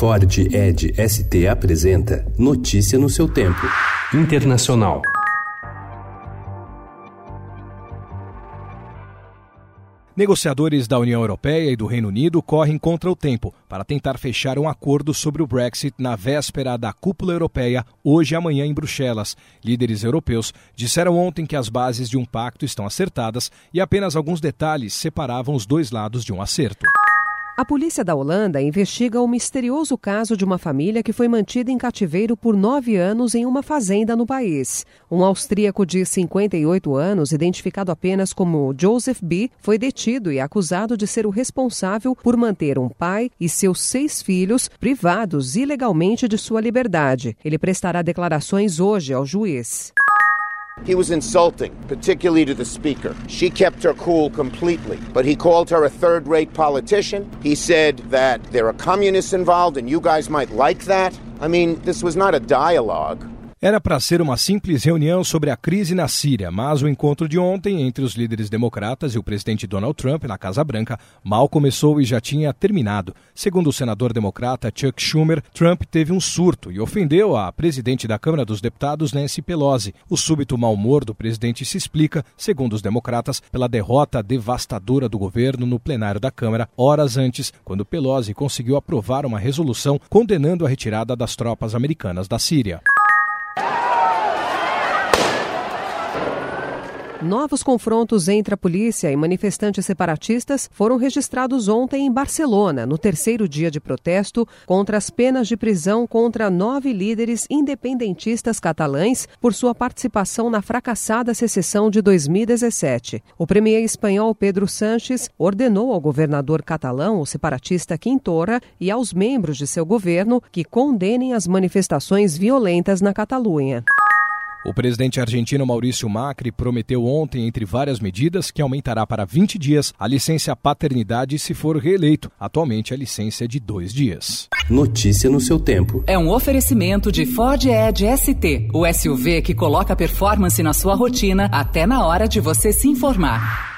Ford Ed ST apresenta Notícia no seu tempo. Internacional. Negociadores da União Europeia e do Reino Unido correm contra o tempo para tentar fechar um acordo sobre o Brexit na véspera da cúpula europeia, hoje e amanhã em Bruxelas. Líderes europeus disseram ontem que as bases de um pacto estão acertadas e apenas alguns detalhes separavam os dois lados de um acerto. A polícia da Holanda investiga o misterioso caso de uma família que foi mantida em cativeiro por nove anos em uma fazenda no país. Um austríaco de 58 anos, identificado apenas como Joseph B., foi detido e acusado de ser o responsável por manter um pai e seus seis filhos privados ilegalmente de sua liberdade. Ele prestará declarações hoje ao juiz. He was insulting, particularly to the speaker. She kept her cool completely, but he called her a third rate politician. He said that there are communists involved and you guys might like that. I mean, this was not a dialogue. Era para ser uma simples reunião sobre a crise na Síria, mas o encontro de ontem entre os líderes democratas e o presidente Donald Trump na Casa Branca mal começou e já tinha terminado. Segundo o senador democrata Chuck Schumer, Trump teve um surto e ofendeu a presidente da Câmara dos Deputados, Nancy Pelosi. O súbito mau humor do presidente se explica, segundo os democratas, pela derrota devastadora do governo no plenário da Câmara horas antes, quando Pelosi conseguiu aprovar uma resolução condenando a retirada das tropas americanas da Síria. Novos confrontos entre a polícia e manifestantes separatistas foram registrados ontem em Barcelona, no terceiro dia de protesto contra as penas de prisão contra nove líderes independentistas catalães por sua participação na fracassada secessão de 2017. O premier espanhol Pedro Sánchez ordenou ao governador catalão, o separatista Quintorra, e aos membros de seu governo que condenem as manifestações violentas na Catalunha. O presidente argentino Maurício Macri prometeu ontem, entre várias medidas, que aumentará para 20 dias a licença paternidade se for reeleito. Atualmente, a licença é de dois dias. Notícia no seu tempo. É um oferecimento de Ford Edge ST, o SUV que coloca performance na sua rotina até na hora de você se informar.